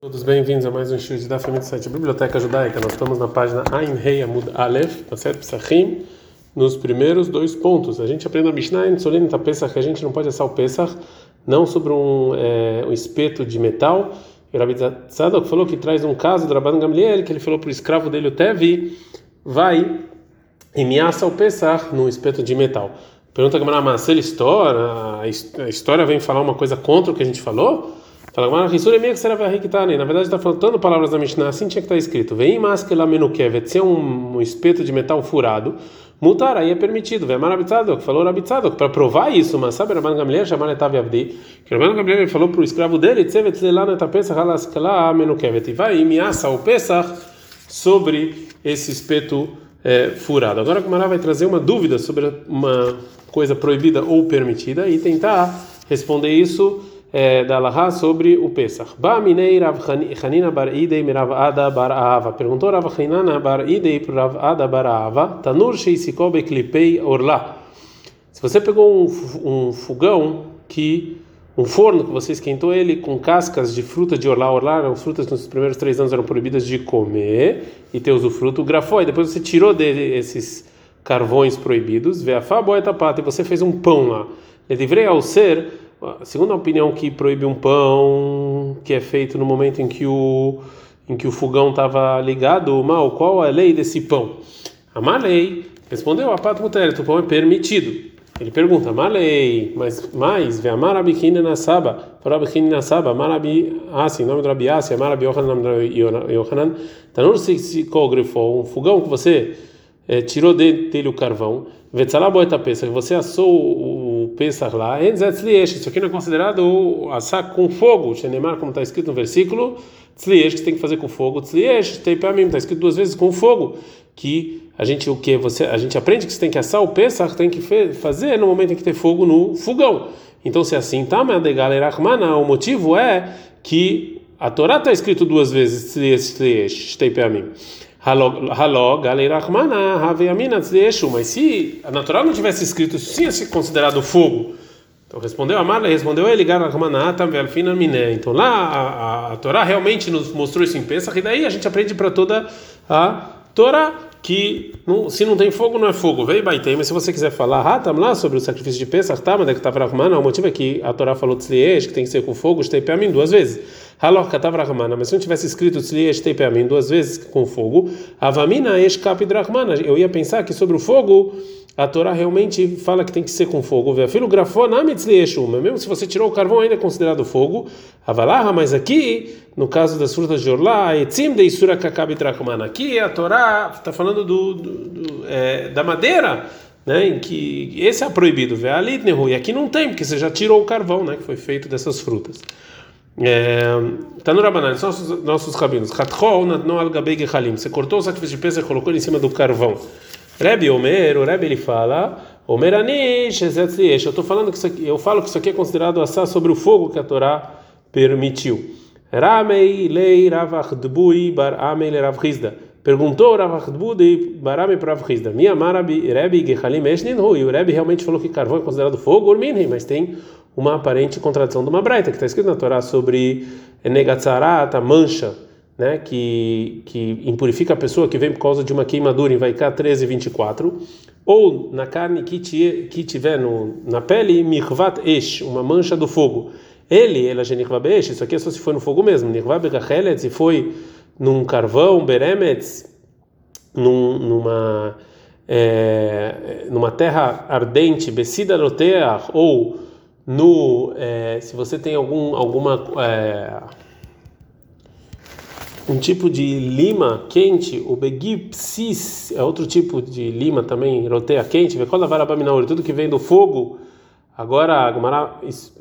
Todos bem-vindos a mais um show da família do site Biblioteca Judaica. Nós estamos na página Ain Rei Amud Aleph, Maset Pesachim, nos primeiros dois pontos. A gente aprende na Mishnah em Solim Pesach que a gente não pode assar o Pesach, não sobre um, é, um espeto de metal. E o Tzadok falou que traz um caso do Rabban Gamliel, que ele falou para o escravo dele, o Tevi, vai e me assa o Pesach num espeto de metal. Pergunta a Gamara, mas se ele história, a história vem falar uma coisa contra o que a gente falou? Fala, na verdade está faltando palavras da Mishnah, assim tinha que estar tá escrito. Vem maskela menukevet, se é um, espeto de metal furado, mutar, aí é permitido. Vem que falou Rabitzadok, para provar isso, mas sabe, Rabban Gamliel chamar Etav Yavdi, que Rabban Gamliel falou para o escravo dele, Tzevet lelana etapesach alaskela menukevet, e vai e me assa o Pesach sobre esse espeto é, furado. Agora a Gemara vai trazer uma dúvida sobre uma coisa proibida ou permitida e tentar responder isso é, da Laha sobre o Pesach. Ba minei Rav Hanina bar Idei Rav Ada bar Ava. Perguntou Rav Hanina bar Idei para Rav Ada bar Ava. Tanur sheisikol beklipei orla. Se você pegou um, um fogão que um forno que você esquentou ele com cascas de fruta de orlá. Orlá eram frutas nos primeiros três anos eram proibidas de comer e ter usufruto. Grafou, e depois você tirou dele esses carvões proibidos. Vê a faboeta pata e você fez um pão lá. Ele ao ser a opinião que proíbe um pão que é feito no momento em que o em que o fogão estava ligado, mal, qual a lei desse pão? A malei respondeu a pato o pão é permitido. Ele pergunta, malei, mas mais, ve amar abikine na saba, abikine na saba, marabi, assim, nome do Rabi Asi, amar Rabi Yohanan, nome do Yohanan, tanur psicógrafo, um fogão que você é, tirou dele o carvão, vetzalá boeta que você assou o Pesach lá, isso aqui não é considerado assar com fogo, Shenemar, como está escrito no versículo, tzliesh, que tem que fazer com fogo, tzliesh, teipamim, está escrito duas vezes com fogo, que a gente o que você a gente aprende que você tem que assar o Pesach, tem que fazer no momento em que tem fogo no fogão. Então se é assim, tá, mas o motivo é que a Torá está escrito duas vezes, tzliesh, tzliesh, teipamim. Haló, Galerachmana, Haveamina Tzeshu. Mas se a natural não tivesse escrito isso, sim ia considerado fogo. Então respondeu a Marla, respondeu ele. Então lá a, a, a Torá realmente nos mostrou isso em Pesach, e daí a gente aprende para toda a Torá que não, se não tem fogo, não é fogo. Veio baitei, mas se você quiser falar Hatam lá sobre o sacrifício de Pesach, tá, mas é que arrumando, o motivo é que a Torá falou Tzliesh, que tem que ser com fogo, mim duas vezes. Halor katavra rahmana, mas se não tivesse escrito tzliyesh teipeamim duas vezes com fogo, avamina esh kapidrahmana, eu ia pensar que sobre o fogo a Torá realmente fala que tem que ser com fogo. Filho mesmo se você tirou o carvão ainda é considerado fogo. Avalaha, mas aqui, no caso das frutas de Orlá, etzim de isura kakabidrahmana, aqui a Torá está falando do, do, do é, da madeira. Né, em que esse é proibido, e aqui não tem, porque você já tirou o carvão, né, que foi feito dessas frutas. Está no Rabanan, nossos, rabinos. Você cortou o sacrifício de peso e colocou ele em cima do carvão. Rebbe Omer, o Rebbe ele fala, Omer anish Eu estou falando que isso aqui, eu falo que isso aqui é considerado assar sobre o fogo que a Torá permitiu. Ramei lei ravachdbui bar amei le ravchizda. Perguntou Ravachdbui bar amei para ravchizda. Minha marabi Rebbe gehalim eshnin hu. E o Rebbe realmente falou que carvão é considerado fogo, urminhi, mas tem uma aparente contradição de uma braita que está escrito na Torá sobre Negatzarat, a mancha, né, que, que impurifica a pessoa que vem por causa de uma queimadura em Vaiká 13, 24, ou na carne que, te, que tiver no, na pele, Mirvat Esh, uma mancha do fogo. Ele, ela Genirva Besh, isso aqui é só se foi no fogo mesmo, Nirva Begachelet, se foi num carvão, Beremetz, num, numa, é, numa terra ardente, Becida Noteah, ou no é, se você tem algum alguma é, um tipo de lima quente, o begipsis é outro tipo de lima também, roteia quente, tudo que vem do fogo. Agora a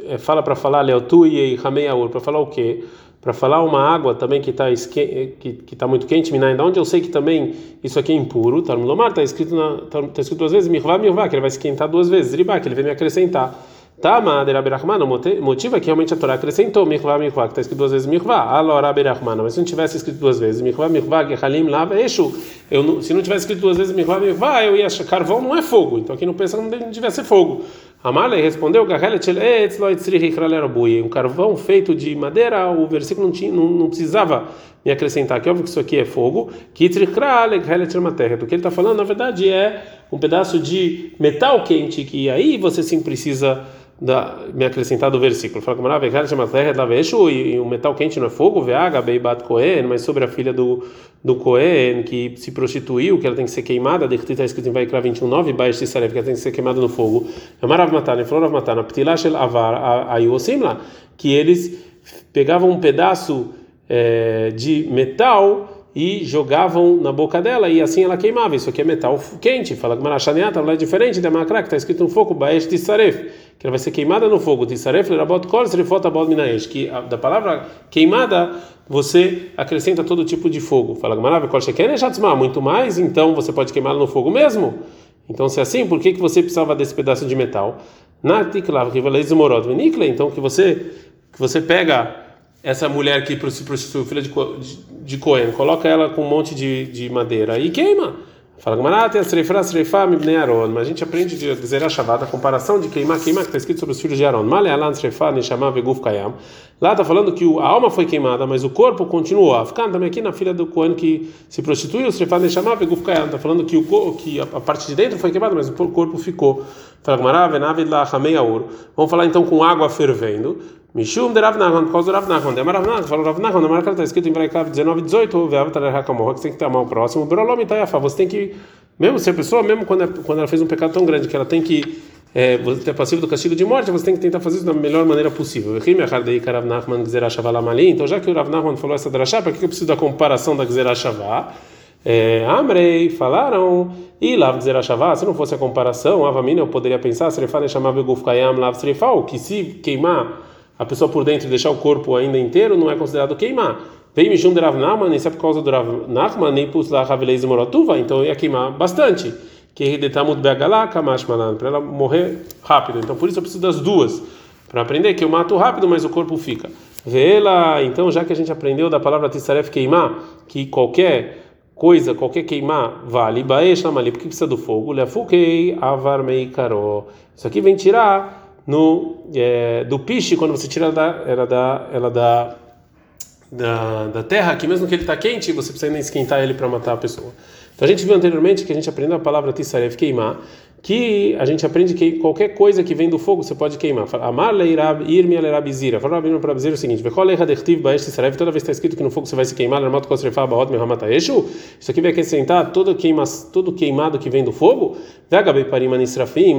é, fala para falar leotui e rameaur, para falar o quê? Para falar uma água também que está que que está muito quente, minai, da onde eu sei que também isso aqui é impuro, tá está escrito na tá, tá escrito duas vezes, mirvá, mirvá, que ele vai esquentar duas vezes, ribá, que ele vem me acrescentar. Tama de Rabi Rahman, o motivo é que realmente a Torá acrescentou Mikvah, Mikvah, que está escrito duas vezes Mikvah, Alor Rabi Rahman, mas se não tivesse escrito duas vezes Mikvah, Mikvah, Gehalim, Lav, Eshu, eu, se não tivesse escrito duas vezes Mikvah, Mikvah, eu ia achar carvão não é fogo, então aqui no pensa não devia ser fogo. Amalei respondeu, um carvão feito de madeira, o versículo não, tinha, não, não precisava me acrescentar, que óbvio que isso aqui é fogo, que do que ele está falando, na verdade, é um pedaço de metal quente, que aí você sim precisa da, me acrescentar do versículo. Fala como e o metal quente não é fogo, veaga, beibat kohen, mas sobre a filha do, do Cohen que se prostituiu, que ela tem que ser queimada, de está escrito em Vaikra 21.9, baixo que ela tem que ser queimada no fogo. É Marav Matana, falou Rav Matana, Ptilashel Avar, aí o Simla, que eles pegavam um pedaço é, de metal e jogavam na boca dela e assim ela queimava. Isso aqui é metal quente. Fala que Marachaniata é diferente da Macra, que está escrito no fogo, Baesh Tisaref, que ela vai ser queimada no fogo. Tisaref, Lerabot Kol, Srefot Abod Minaesh, que da palavra queimada você acrescenta todo tipo de fogo. Fala que Marav Kol Sheken é muito mais, então você pode queimá-la no fogo mesmo. Então, se é assim, por que, que você precisava desse pedaço de metal? Natiklav, que então que você que você pega essa mulher que se prostituiu, filha de, de, de Cohen, coloca ela com um monte de, de madeira e queima. Fala Gamarata, Sreifra, Sreifa, Mibnei Aron. Mas a gente aprende de dizer a Shabbat, a comparação de queimar, queimar, que está escrito sobre os filhos de Aaron. Male Alan, Sreifa, Neshama, Veguf, Kayam. Lá está falando que a alma foi queimada, mas o corpo continuou. Ficando também aqui na filha do Cohen que se prostituiu, Sreifa, Neshama, Veguf, Kayam. Está falando que, o, que a, parte de dentro foi queimada, mas o corpo ficou. Vamos falar então com água fervendo. Mishum de Rav por causa do Rav. Demar Rav falou Rav Nachman, na está escrito em Braikav 19, 18, Veav Tarer Hakamorra, que você tem que ter a mão próximo. Brolom Itayafa, você tem que, mesmo se a pessoa, mesmo quando, é, quando ela fez um pecado tão grande que ela tem que é, você ter passivo do castigo de morte, você tem que tentar fazer isso da melhor maneira possível. Então, já que o Rav Nachman falou essa drachá, para que eu preciso da comparação da Gzerashavá? É, Amrei, falaram, e Lav Gzerashavá, se não fosse a comparação, Avamina, eu poderia pensar, Serefane chamava Guf Kayam Lav Serefal, que se queimar a pessoa por dentro deixar o corpo ainda inteiro não é considerado queimar. Vem Mishum de Rav Nachman, se é por causa do Rav Nachman, nem por lá Ravilez Morotuva, então ia queimar bastante. Para ela morrer rápido. Então por isso eu preciso das duas, para aprender que eu mato rápido, mas o corpo fica. Vê-la, então já que a gente aprendeu da palavra tisaref queimar, que qualquer coisa, qualquer queimar vale, lamali, porque precisa do fogo, lefukei avar meikaro. Isso aqui vem tirar no é, do piche quando você tira da ela da ela da da, da terra que mesmo que ele está quente você precisa ainda esquentar ele para matar a pessoa. Então a gente viu anteriormente que a gente aprendeu a palavra tisaref queimar que a gente aprende que qualquer coisa que vem do fogo você pode queimar. Amar leirab irmi alerabizira fala rabino para dizer o seguinte toda vez que está escrito que no fogo você vai se queimar isso aqui vai acrescentar todo queima todo queimado que vem do fogo.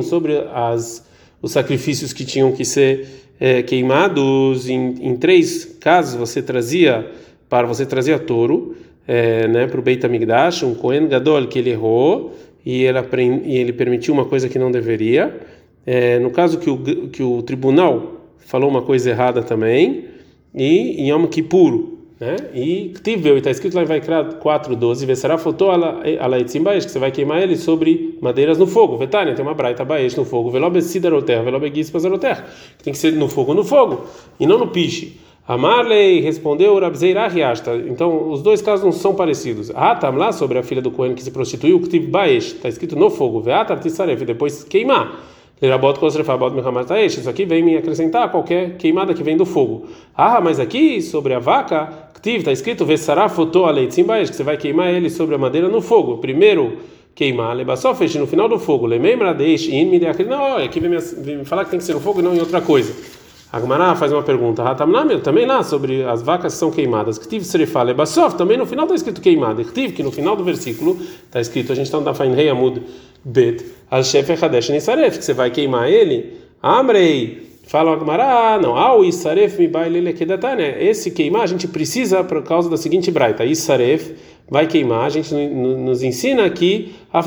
Sobre as os sacrifícios que tinham que ser é, queimados em, em, três casos você trazia para você trazia touro é, né para o Beit Hamikdash um Kohen Gadol que ele errou e ele, e ele permitiu uma coisa que não deveria. É, no caso que o, que o tribunal falou uma coisa errada também e em Yom Kippur né? E Tiveu, está escrito lá em Vaikra 4:12, Vesará fotou alaitzim baesh, que você vai queimar ele sobre madeiras no fogo. Vetânia, tem uma braita baesh no fogo. Velobe sidaroter, velobe gispazaroter, que tem que ser no fogo no fogo, e não no piche. Amarley respondeu Rabzeira Riasta. Então, os dois casos não são parecidos. Atam lá sobre a filha do Cohen que se prostituiu, Ktiv Baesh, está escrito no fogo. Veatar Tissaref, depois queimar. Isso aqui vem me acrescentar qualquer queimada que vem do fogo. Ah, mas aqui sobre a vaca, está escrito Vesará fotou a leite que você vai queimar ele sobre a madeira no fogo. Primeiro queimar, lebasofesh no final do fogo. Lemembra deixe in me Não, aqui vem me falar que tem que ser no fogo e não em outra coisa. Agmará faz uma pergunta. Ratamnamir, também lá sobre as vacas que são queimadas. Ktiv Srefa Lebasof, também no final está escrito queimada. Ktiv, que no final do versículo está escrito, a gente está no Dafain Rei Amud Bet, al Shef Hadesh Nisaref, que você vai queimar ele. Amrei, fala Agmará, não, ao Isaref mi kedatane. Esse queimar a gente precisa por causa da seguinte braita. Isaref vai queimar, a gente nos ensina aqui a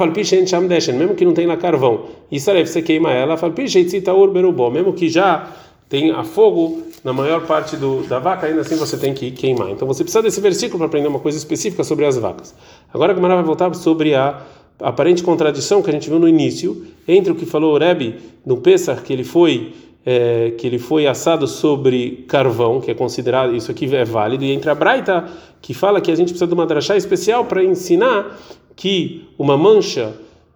chamdeshen, mesmo que não tenha lá carvão. Isaref, você queima ela, falpishen tzitaur berubó, mesmo que já tem a fogo na maior parte do, da vaca, ainda assim você tem que queimar. Então você precisa desse versículo para aprender uma coisa específica sobre as vacas. Agora a Gamara vai voltar sobre a aparente contradição que a gente viu no início entre o que falou o Rebbe no Pesach, que ele foi é, que ele foi assado sobre carvão, que é considerado isso aqui é válido, e entre a Braita que fala que a gente precisa de uma drachá especial para ensinar que uma mancha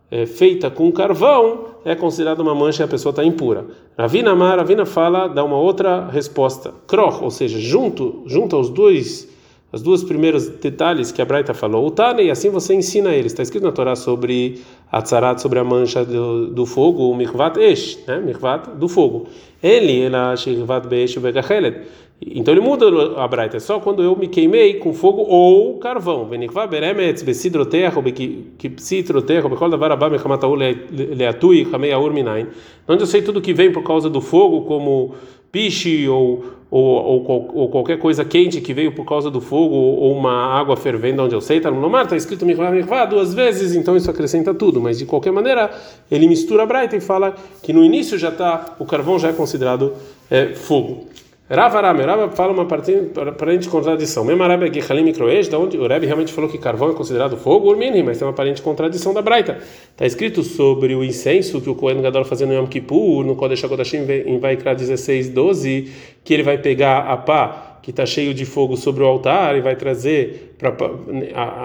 é, feita com carvão é considerado uma mancha e a pessoa está impura. Ravina Amar, Ravina fala, dá uma outra resposta. Kroch, ou seja, junto, junto aos dois as duas primeiros detalhes que a Braita falou, o Tane, assim você ensina eles. Está escrito na Torá sobre a tzarat, sobre a mancha do, do fogo, o mikvat esh, né? mikvat do fogo. Ele, ela shirvat beesh begachelet. Então ele muda a Braita, é só quando eu me queimei com fogo ou carvão. Venikva beremetz besidroterro bekipsitroterro bekol davar abba mechamataú leatui chamei aur minain. Onde eu sei tudo que vem por causa do fogo, como piche ou, ou, ou, ou, qualquer coisa quente que veio por causa do fogo ou uma água fervendo onde eu sei, está no mar, está escrito mikvah mikvah duas vezes, então isso acrescenta tudo, mas de qualquer maneira ele mistura a Braita e fala que no início já está, o carvão já é considerado é, fogo. Rava Rame, Rava fala uma aparente contradição. Mesmo Arabe aqui, Halim Mikroesh, da onde o Rebbe realmente falou que carvão é considerado fogo, urmini, mas tem uma aparente contradição da Braita. Está escrito sobre o incenso que o Kohen Gadol fazia no Yom Kippur, no Kodesh HaKodashim, em Vaikra 16, 12, que ele vai pegar a pá que está cheio de fogo sobre o altar e vai trazer pra,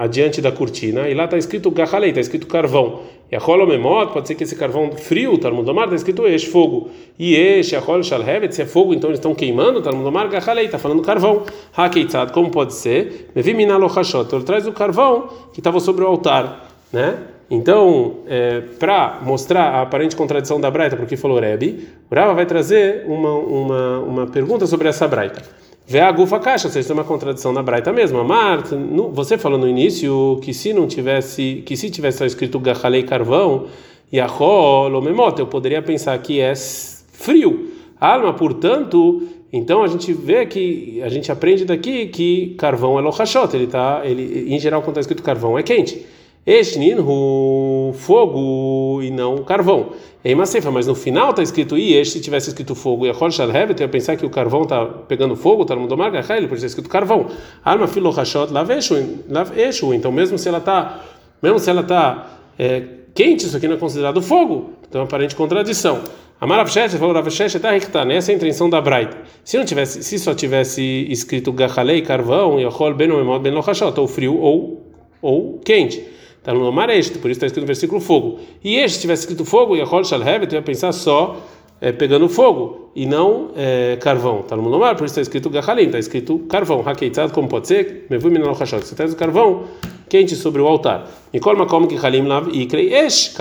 adiante da cortina. E lá está escrito Gahalei, está escrito carvão. E a rola pode ser que esse carvão frio, Talmudomar, está escrito Esh, fogo. E Esh, a rola Shalhevet, se é fogo, então eles estão queimando, Talmudomar, Gahalei, está falando carvão. Hakeitzad, como pode ser? Mevi Minalo Hashot, ele traz o carvão que estava sobre o altar, né? Então, é, para mostrar a aparente contradição da Braita, porque falou Rebbe, o Rava vai trazer uma, uma, uma pergunta sobre essa Braita. Vê a gufa caixa, seja, tem uma contradição na Braita mesmo. Amar, você falou no início que se não tivesse, que se tivesse escrito Gachalei carvão e Ahol memota, eu poderia pensar que é frio. Alma, portanto, então a gente vê que a gente aprende daqui que carvão é lohashot, ele tá, ele em geral quando está escrito carvão é quente. Esninhu, fogo e não carvão. Em Macefa, mas no final está escrito e se tivesse escrito fogo e a Chol Shalhevet, eu ia pensar que o carvão está pegando fogo, está no mundo marca, por isso está escrito carvão. Alma filo hashot laveshu, então mesmo se ela está, mesmo se ela está é, quente, isso aqui não é considerado fogo. Então é uma aparente contradição. A Maravshet falou Ravshet está ricta, nessa é a intenção da Braita. Se não tivesse, se só tivesse escrito Gachalei, carvão, e Yachol ben ben ou frio ou ou quente. Está no Omar este, por isso está escrito no versículo fogo. E este, se tivesse escrito fogo, e a Hol Shalhevet, tu ia pensar só é, pegando fogo e não é, carvão. Está no Omar, por isso está escrito Gahalim, está escrito carvão. Hakeitzad, como pode ser? Mevu minal Hashot. Você traz o carvão quente sobre o altar. Nicol Makom que Halim Lav e Krei Esh,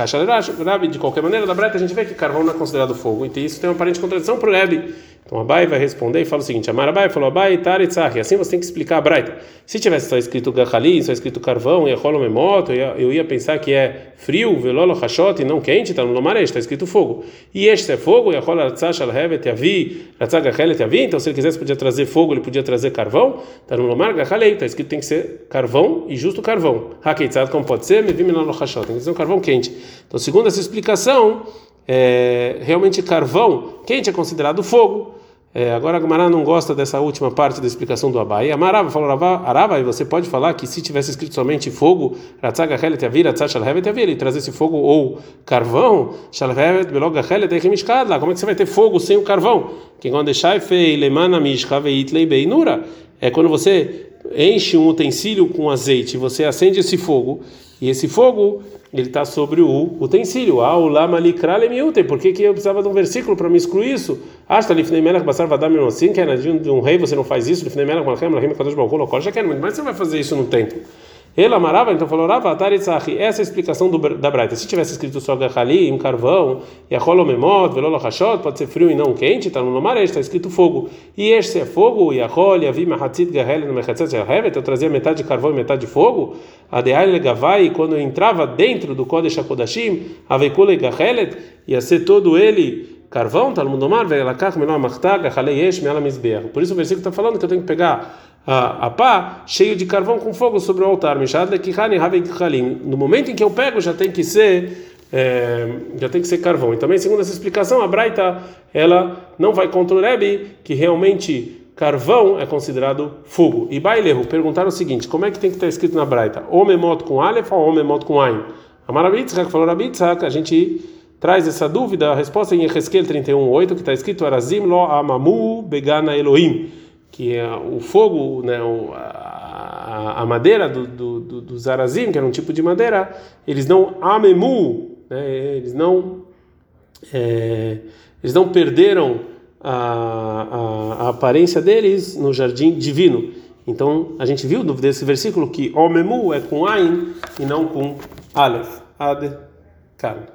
de qualquer maneira, da Breta a gente vê que carvão não é considerado fogo. Então isso tem uma aparente contradição para o Rebbe. Então Abai vai responder e fala o seguinte: Amar Abai falou Abai Taretzach. Assim você tem que explicar a Braita. Se tivesse só escrito Gachali, só escrito carvão, e Memoto, eu ia pensar que é frio, Velolo Hashot, e não quente, está no Lomaresh, está escrito fogo. E este é fogo, e Ratzach Alhevet Yavi, Ratzach Gachelet. Então se ele quisesse, podia trazer fogo, ele podia trazer carvão. Está no Lomar Gachalei, está escrito tem que ser carvão e justo carvão. Hakeitzad, como pode ser? Mevim Menolo Hashot, tem que ser um carvão quente. Então, segundo essa explicação, é, realmente carvão quente é considerado fogo. É, agora a Gamara não gosta dessa última parte da explicação do Abai. Amarava falou Arava, e você pode falar que se tivesse escrito somente fogo, ele trazesse fogo ou carvão, como é que você vai ter fogo sem o carvão? É quando você enche um utensílio com azeite, você acende esse fogo, e esse fogo ele está sobre o utensílio. Ah, o lama likrale miute. Por que, que eu precisava de um versículo para me excluir isso? Ah, está lifnei melech basar vadam assim, que era de um rei, você não faz isso. Lifnei melech malchem, lahim kadosh hu, já quer, mas você vai fazer isso no templo. Ele amarava, então falou, Rava, Taritzahi, essa é a explicação do, da Braita. Se tivesse escrito só Gachali, um carvão, e a Holomemot, Velolo Hashot, pode ser frio e não quente, está no Nomaré, está escrito fogo. E este é fogo, e a Hol, e a Vima Hatzit Gahel, Mechatzet Yahevet, eu trazia metade de carvão e metade de fogo, a Deal Gavai, quando entrava dentro do Kodesh HaKodashim, a Veikule Gahelet, ia ser todo ele carvão, está no Mundomar, Velakach, Menor Machtag, Gachalei Esh, Meala Mizbeach. Por isso o versículo está falando que eu tenho que pegar a, a pá cheio de carvão com fogo sobre o altar. No momento em que eu pego, já tem que ser é, já tem que ser carvão. E também, segundo essa explicação, a Braita ela não vai contra o Rebbe, que realmente carvão é considerado fogo. E Bailehu perguntaram o seguinte: como é que tem que estar escrito na Braita? Homemot com Aleph ou Homemot com Ain? Marabitzhak falou Rabitzhak, a gente traz essa dúvida, a resposta é em Ezequiel 31:8, que está escrito Arazim lo amamu begana Elohim que é o fogo, né, a, madeira do, do, do, dos arazim, que era um tipo de madeira, eles não amemu, né, eles não é, eles não perderam a, a, a, aparência deles no jardim divino. Então a gente viu desse versículo que Omemu é com Ain e não com Aleph. Ad Kan.